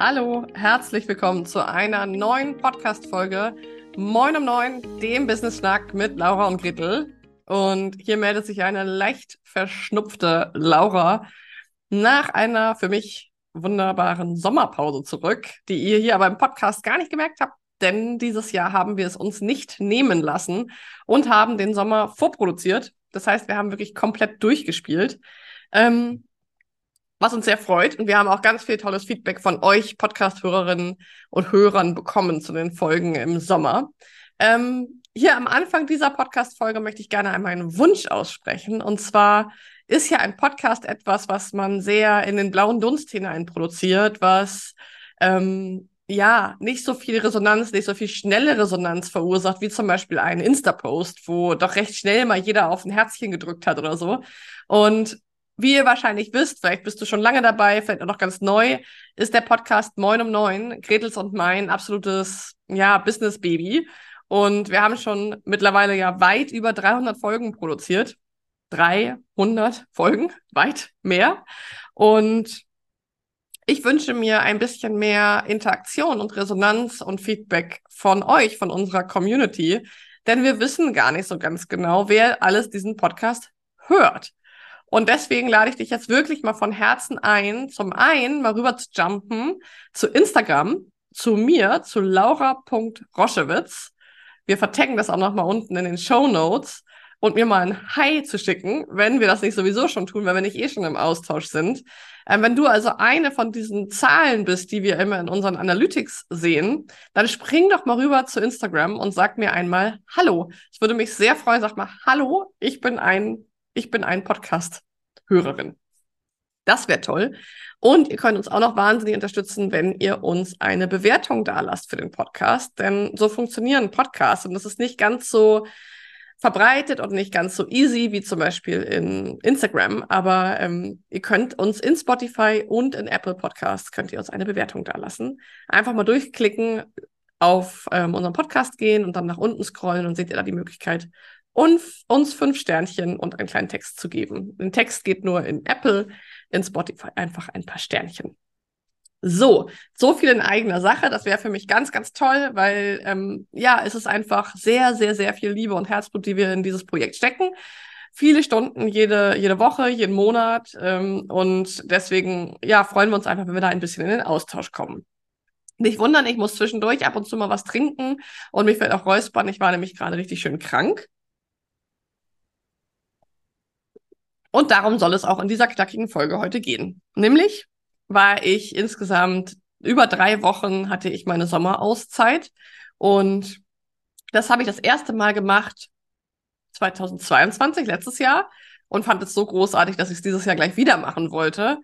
Hallo, herzlich willkommen zu einer neuen Podcast-Folge Moin um Neun, dem Business Schnack mit Laura und Gretel. Und hier meldet sich eine leicht verschnupfte Laura nach einer für mich wunderbaren Sommerpause zurück, die ihr hier aber im Podcast gar nicht gemerkt habt, denn dieses Jahr haben wir es uns nicht nehmen lassen und haben den Sommer vorproduziert. Das heißt, wir haben wirklich komplett durchgespielt. Ähm, was uns sehr freut. Und wir haben auch ganz viel tolles Feedback von euch, Podcast-Hörerinnen und Hörern, bekommen zu den Folgen im Sommer. Ähm, hier am Anfang dieser Podcast-Folge möchte ich gerne einmal einen Wunsch aussprechen. Und zwar ist ja ein Podcast etwas, was man sehr in den blauen Dunst hinein produziert, was ähm, ja nicht so viel Resonanz, nicht so viel schnelle Resonanz verursacht, wie zum Beispiel ein Insta-Post, wo doch recht schnell mal jeder auf ein Herzchen gedrückt hat oder so. Und wie ihr wahrscheinlich wisst, vielleicht bist du schon lange dabei, vielleicht noch ganz neu, ist der Podcast Moin um Neun, Gretels und mein absolutes, ja, Business-Baby. Und wir haben schon mittlerweile ja weit über 300 Folgen produziert. 300 Folgen, weit mehr. Und ich wünsche mir ein bisschen mehr Interaktion und Resonanz und Feedback von euch, von unserer Community, denn wir wissen gar nicht so ganz genau, wer alles diesen Podcast hört. Und deswegen lade ich dich jetzt wirklich mal von Herzen ein, zum einen mal rüber zu jumpen zu Instagram, zu mir, zu laura.roschewitz. Wir vertaggen das auch nochmal unten in den Show Notes und mir mal ein Hi zu schicken, wenn wir das nicht sowieso schon tun, weil wir nicht eh schon im Austausch sind. Ähm, wenn du also eine von diesen Zahlen bist, die wir immer in unseren Analytics sehen, dann spring doch mal rüber zu Instagram und sag mir einmal Hallo. Ich würde mich sehr freuen. Sag mal Hallo, ich bin ein ich bin ein Podcast-Hörerin. Das wäre toll. Und ihr könnt uns auch noch wahnsinnig unterstützen, wenn ihr uns eine Bewertung da lasst für den Podcast. Denn so funktionieren Podcasts und das ist nicht ganz so verbreitet und nicht ganz so easy wie zum Beispiel in Instagram. Aber ähm, ihr könnt uns in Spotify und in Apple Podcasts könnt ihr uns eine Bewertung da lassen. Einfach mal durchklicken, auf ähm, unseren Podcast gehen und dann nach unten scrollen und seht ihr da die Möglichkeit, und uns fünf Sternchen und einen kleinen Text zu geben. Ein Text geht nur in Apple, in Spotify einfach ein paar Sternchen. So, so viel in eigener Sache. Das wäre für mich ganz, ganz toll, weil ähm, ja, es ist einfach sehr, sehr, sehr viel Liebe und Herzblut, die wir in dieses Projekt stecken. Viele Stunden jede, jede Woche, jeden Monat. Ähm, und deswegen, ja, freuen wir uns einfach, wenn wir da ein bisschen in den Austausch kommen. Nicht wundern, ich muss zwischendurch ab und zu mal was trinken und mich vielleicht auch räuspern. Ich war nämlich gerade richtig schön krank. Und darum soll es auch in dieser knackigen Folge heute gehen. Nämlich war ich insgesamt über drei Wochen hatte ich meine Sommerauszeit und das habe ich das erste Mal gemacht 2022, letztes Jahr und fand es so großartig, dass ich es dieses Jahr gleich wieder machen wollte.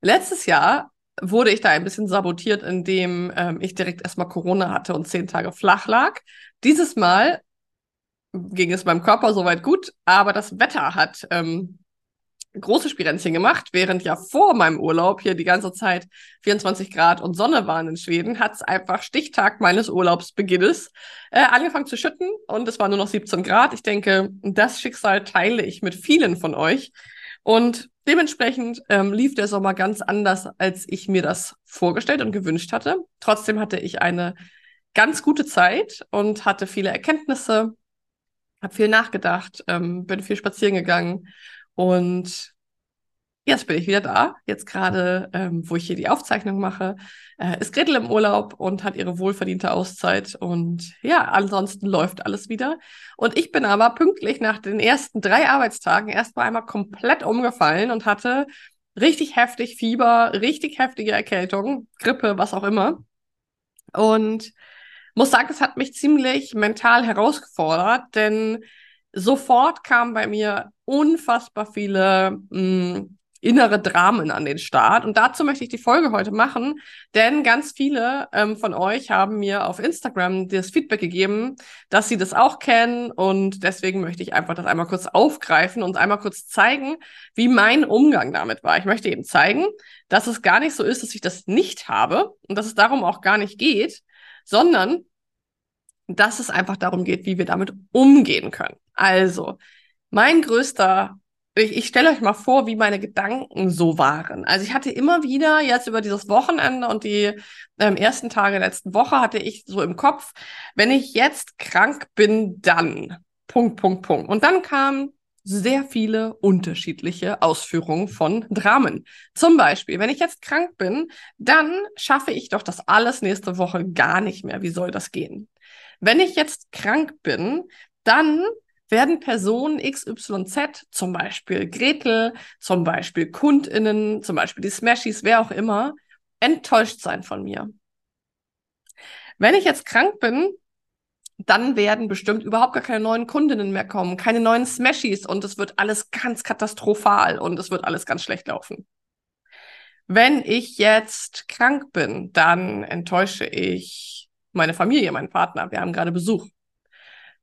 Letztes Jahr wurde ich da ein bisschen sabotiert, indem ähm, ich direkt erstmal Corona hatte und zehn Tage flach lag. Dieses Mal ging es meinem Körper soweit gut, aber das Wetter hat ähm, große Spirenzchen gemacht, während ja vor meinem Urlaub hier die ganze Zeit 24 Grad und Sonne waren in Schweden, hat es einfach Stichtag meines Urlaubsbeginnes äh, angefangen zu schütten und es war nur noch 17 Grad. Ich denke, das Schicksal teile ich mit vielen von euch. Und dementsprechend ähm, lief der Sommer ganz anders, als ich mir das vorgestellt und gewünscht hatte. Trotzdem hatte ich eine ganz gute Zeit und hatte viele Erkenntnisse, habe viel nachgedacht, ähm, bin viel spazieren gegangen und jetzt bin ich wieder da. Jetzt gerade, ähm, wo ich hier die Aufzeichnung mache, äh, ist Gretel im Urlaub und hat ihre wohlverdiente Auszeit. Und ja, ansonsten läuft alles wieder. Und ich bin aber pünktlich nach den ersten drei Arbeitstagen erstmal einmal komplett umgefallen und hatte richtig heftig Fieber, richtig heftige Erkältung, Grippe, was auch immer. Und muss sagen, es hat mich ziemlich mental herausgefordert, denn sofort kamen bei mir unfassbar viele mh, hm, innere Dramen an den Start. Und dazu möchte ich die Folge heute machen, denn ganz viele ähm, von euch haben mir auf Instagram das Feedback gegeben, dass sie das auch kennen. Und deswegen möchte ich einfach das einmal kurz aufgreifen und einmal kurz zeigen, wie mein Umgang damit war. Ich möchte eben zeigen, dass es gar nicht so ist, dass ich das nicht habe und dass es darum auch gar nicht geht, sondern dass es einfach darum geht, wie wir damit umgehen können. Also, mein größter ich, ich stelle euch mal vor, wie meine Gedanken so waren. Also ich hatte immer wieder jetzt über dieses Wochenende und die ähm, ersten Tage der letzten Woche hatte ich so im Kopf, wenn ich jetzt krank bin, dann Punkt, Punkt, Punkt. Und dann kamen sehr viele unterschiedliche Ausführungen von Dramen. Zum Beispiel, wenn ich jetzt krank bin, dann schaffe ich doch das alles nächste Woche gar nicht mehr. Wie soll das gehen? Wenn ich jetzt krank bin, dann werden Personen XYZ, zum Beispiel Gretel, zum Beispiel KundInnen, zum Beispiel die Smashies, wer auch immer, enttäuscht sein von mir. Wenn ich jetzt krank bin, dann werden bestimmt überhaupt gar keine neuen Kundinnen mehr kommen, keine neuen Smashies und es wird alles ganz katastrophal und es wird alles ganz schlecht laufen. Wenn ich jetzt krank bin, dann enttäusche ich meine Familie, meinen Partner. Wir haben gerade Besuch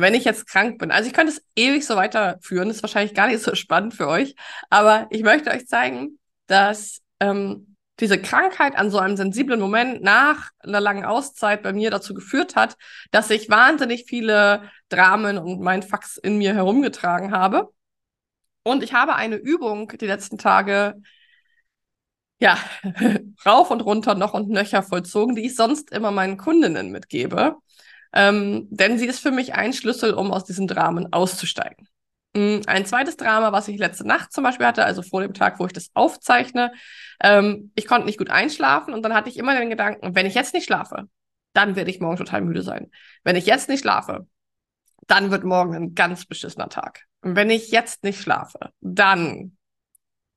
wenn ich jetzt krank bin. Also ich könnte es ewig so weiterführen, ist wahrscheinlich gar nicht so spannend für euch, aber ich möchte euch zeigen, dass ähm, diese Krankheit an so einem sensiblen Moment nach einer langen Auszeit bei mir dazu geführt hat, dass ich wahnsinnig viele Dramen und mein Fax in mir herumgetragen habe. Und ich habe eine Übung die letzten Tage ja, rauf und runter noch und nöcher vollzogen, die ich sonst immer meinen Kundinnen mitgebe. Ähm, denn sie ist für mich ein Schlüssel, um aus diesen Dramen auszusteigen. Mm, ein zweites Drama, was ich letzte Nacht zum Beispiel hatte, also vor dem Tag, wo ich das aufzeichne, ähm, ich konnte nicht gut einschlafen und dann hatte ich immer den Gedanken, wenn ich jetzt nicht schlafe, dann werde ich morgen total müde sein. Wenn ich jetzt nicht schlafe, dann wird morgen ein ganz beschissener Tag. Und wenn ich jetzt nicht schlafe, dann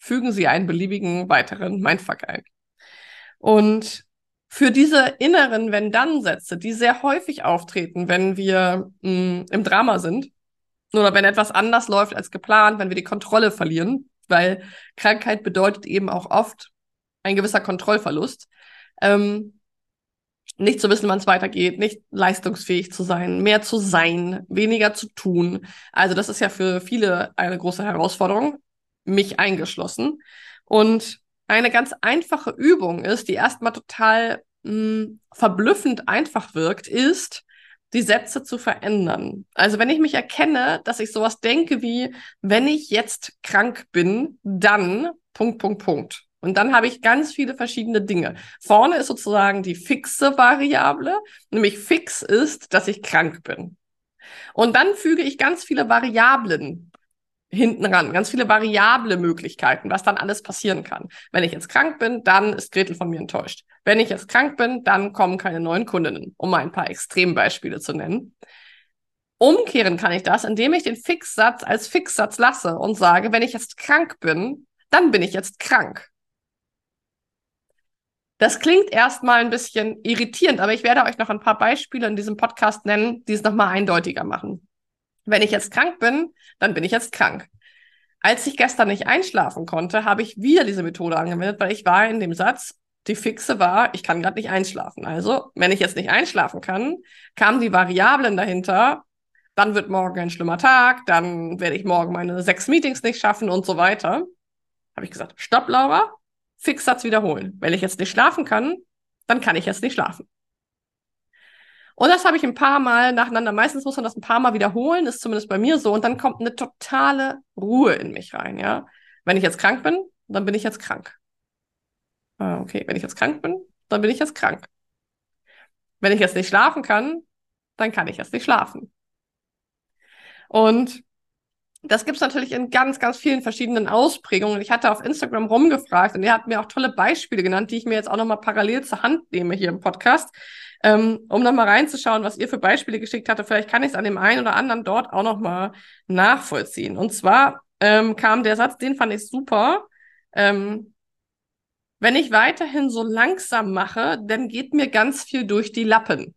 fügen Sie einen beliebigen weiteren Mindfuck ein. Und für diese inneren Wenn-Dann-Sätze, die sehr häufig auftreten, wenn wir mh, mm, im Drama sind oder wenn etwas anders läuft als geplant, wenn wir die Kontrolle verlieren, weil Krankheit bedeutet eben auch oft ein gewisser Kontrollverlust. Ähm, nicht zu wissen, wann es weitergeht, nicht leistungsfähig zu sein, mehr zu sein, weniger zu tun. Also das ist ja für viele eine große Herausforderung, mich eingeschlossen. Und eine ganz einfache Übung ist, die erstmal total mh, hm, verblüffend einfach wirkt, ist, die Sätze zu verändern. Also wenn ich mich erkenne, dass ich sowas denke wie, wenn ich jetzt krank bin, dann Punkt, Punkt, Punkt. Und dann habe ich ganz viele verschiedene Dinge. Vorne ist sozusagen die fixe Variable, nämlich fix ist, dass ich krank bin. Und dann füge ich ganz viele Variablen hinten ran. Ganz viele variable Möglichkeiten, was dann alles passieren kann. Wenn ich jetzt krank bin, dann ist Gretel von mir enttäuscht. Wenn ich jetzt krank bin, dann kommen keine neuen Kundinnen, um mal ein paar Extrembeispiele zu nennen. Umkehren kann ich das, indem ich den Fixsatz als Fixsatz lasse und sage, wenn ich jetzt krank bin, dann bin ich jetzt krank. Das klingt erstmal ein bisschen irritierend, aber ich werde euch noch ein paar Beispiele in diesem Podcast nennen, die es nochmal eindeutiger machen. Wenn ich jetzt krank bin, dann bin ich jetzt krank. Als ich gestern nicht einschlafen konnte, habe ich wieder diese Methode angewendet, weil ich war in dem Satz, die Fixe war, ich kann gerade nicht einschlafen. Also, wenn ich jetzt nicht einschlafen kann, kamen die Variablen dahinter, dann wird morgen ein schlimmer Tag, dann werde ich morgen meine sechs Meetings nicht schaffen und so weiter. Habe ich gesagt, stopp, Laura, Fixsatz wiederholen. Wenn ich jetzt nicht schlafen kann, dann kann ich jetzt nicht schlafen. Und das habe ich ein paar Mal nacheinander. Meistens muss man das ein paar Mal wiederholen, ist zumindest bei mir so. Und dann kommt eine totale Ruhe in mich rein, ja. Wenn ich jetzt krank bin, dann bin ich jetzt krank. Ah, okay, wenn ich jetzt krank bin, dann bin ich jetzt krank. Wenn ich jetzt nicht schlafen kann, dann kann ich jetzt nicht schlafen. Und das gibt's natürlich in ganz, ganz vielen verschiedenen Ausprägungen. Ich hatte auf Instagram rumgefragt und er hat mir auch tolle Beispiele genannt, die ich mir jetzt auch nochmal parallel zur Hand nehme hier im Podcast, ähm, um nochmal reinzuschauen, was ihr für Beispiele geschickt hatte. Vielleicht kann ich es an dem einen oder anderen dort auch nochmal nachvollziehen. Und zwar ähm, kam der Satz, den fand ich super. Ähm, wenn ich weiterhin so langsam mache, dann geht mir ganz viel durch die Lappen.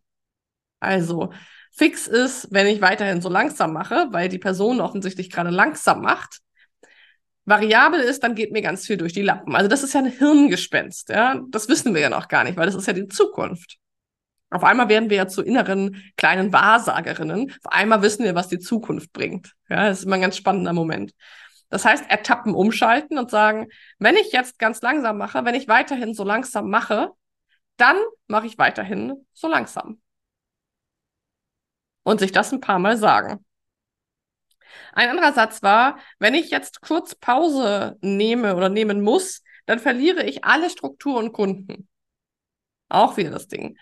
Also, Fix ist, wenn ich weiterhin so langsam mache, weil die Person offensichtlich gerade langsam macht. Variabel ist, dann geht mir ganz viel durch die Lappen. Also das ist ja ein Hirngespenst, ja. Das wissen wir ja noch gar nicht, weil das ist ja die Zukunft. Auf einmal werden wir ja zu inneren kleinen Wahrsagerinnen. Auf einmal wissen wir, was die Zukunft bringt. Ja, das ist immer ein ganz spannender Moment. Das heißt, ertappen, umschalten und sagen, wenn ich jetzt ganz langsam mache, wenn ich weiterhin so langsam mache, dann mache ich weiterhin so langsam und sich das ein paar Mal sagen. Ein anderer Satz war, wenn ich jetzt kurz Pause nehme oder nehmen muss, dann verliere ich alle Struktur und Kunden. Auch wieder das Ding.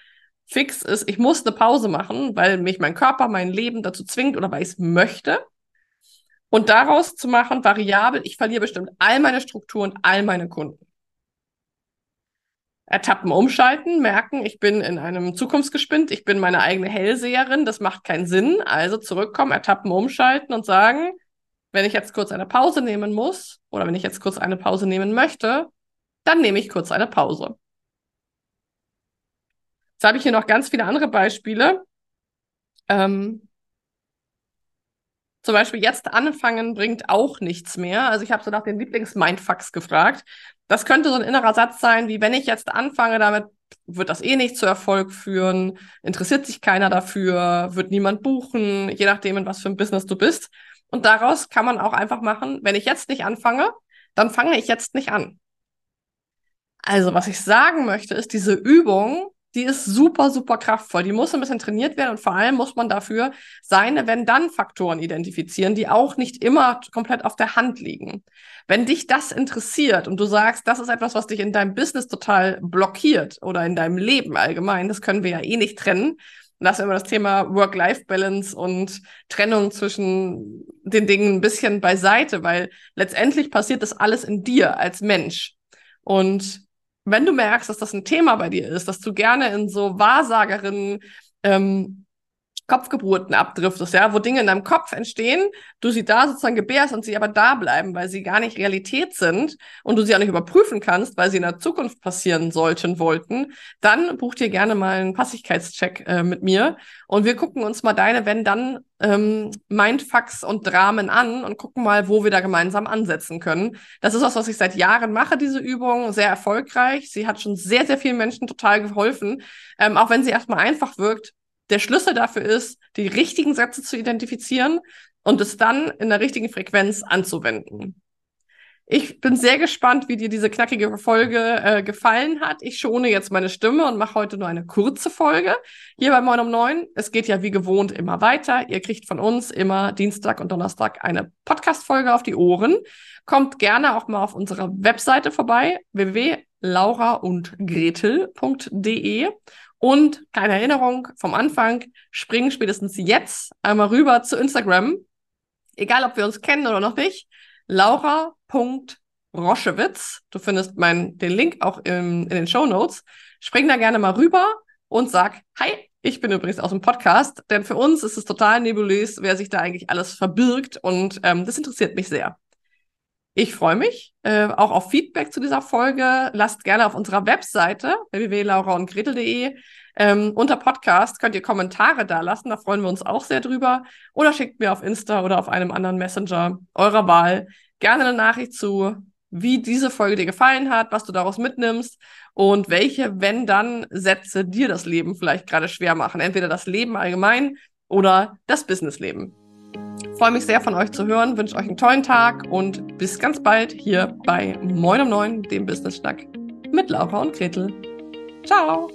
Fix ist, ich muss eine Pause machen, weil mich mein Körper, mein Leben dazu zwingt oder weil ich es möchte. Und daraus zu machen, variabel, ich verliere bestimmt all meine Struktur und all meine Kunden. Ertappen umschalten, merken, ich bin in einem Zukunftsgespind, ich bin meine eigene Hellseherin, das macht keinen Sinn. Also zurückkommen, ertappen umschalten und sagen, wenn ich jetzt kurz eine Pause nehmen muss oder wenn ich jetzt kurz eine Pause nehmen möchte, dann nehme ich kurz eine Pause. Jetzt habe ich hier noch ganz viele andere Beispiele. Ähm, zum Beispiel jetzt anfangen bringt auch nichts mehr. Also ich habe so nach den Lieblings-Mindfucks gefragt. Das könnte so ein innerer Satz sein, wie wenn ich jetzt anfange, damit wird das eh nicht zu Erfolg führen, interessiert sich keiner dafür, wird niemand buchen, je nachdem, in was für ein Business du bist. Und daraus kann man auch einfach machen, wenn ich jetzt nicht anfange, dann fange ich jetzt nicht an. Also, was ich sagen möchte, ist, diese Übung die ist super, super kraftvoll. Die muss ein bisschen trainiert werden und vor allem muss man dafür seine Wenn-Dann-Faktoren identifizieren, die auch nicht immer komplett auf der Hand liegen. Wenn dich das interessiert und du sagst, das ist etwas, was dich in deinem Business total blockiert oder in deinem Leben allgemein, das können wir ja eh nicht trennen. Lass immer das Thema Work-Life-Balance und Trennung zwischen den Dingen ein bisschen beiseite, weil letztendlich passiert das alles in dir als Mensch. Und wenn du merkst, dass das ein Thema bei dir ist, dass du gerne in so Wahrsagerinnen ähm, Kopfgeburten abdriftest, ja, wo Dinge in deinem Kopf entstehen, du sie da sozusagen gebärst und sie aber da bleiben, weil sie gar nicht Realität sind und du sie auch nicht überprüfen kannst, weil sie in der Zukunft passieren sollten, wollten, dann buch dir gerne mal einen Passigkeitscheck äh, mit mir und wir gucken uns mal deine, wenn dann ähm, Mindfucks und Dramen an und gucken mal, wo wir da gemeinsam ansetzen können. Das ist was, was ich seit Jahren mache, diese Übung, sehr erfolgreich. Sie hat schon sehr, sehr vielen Menschen total geholfen, ähm, auch wenn sie erstmal einfach wirkt der Schlüssel dafür ist, die richtigen Sätze zu identifizieren und es dann in der richtigen Frequenz anzuwenden. Ich bin sehr gespannt, wie dir diese knackige Folge äh, gefallen hat. Ich schone jetzt meine Stimme und mache heute nur eine kurze Folge hier bei Moin um 9. Es geht ja wie gewohnt immer weiter. Ihr kriegt von uns immer Dienstag und Donnerstag eine Podcast-Folge auf die Ohren. Kommt gerne auch mal auf unserer Webseite vorbei, www.lauraundgretel.de und keine Erinnerung vom Anfang, springen spätestens jetzt einmal rüber zu Instagram. Egal, ob wir uns kennen oder noch nicht. Laura.roschewitz. Du findest mein, den Link auch im, in den Show Notes. Spring da gerne mal rüber und sag, hi, ich bin übrigens aus dem Podcast, denn für uns ist es total nebulös, wer sich da eigentlich alles verbirgt und ähm, das interessiert mich sehr. Ich freue mich äh, auch auf Feedback zu dieser Folge. Lasst gerne auf unserer Webseite www.lauraundgretel.de ähm, unter Podcast könnt ihr Kommentare da lassen. Da freuen wir uns auch sehr drüber. Oder schickt mir auf Insta oder auf einem anderen Messenger eurer Wahl gerne eine Nachricht zu, wie diese Folge dir gefallen hat, was du daraus mitnimmst und welche, wenn dann, Sätze dir das Leben vielleicht gerade schwer machen. Entweder das Leben allgemein oder das Businessleben. Freue mich sehr von euch zu hören, wünsche euch einen tollen Tag und bis ganz bald hier bei Moin um 9, dem Business Schnack mit Laura und Gretel. Ciao!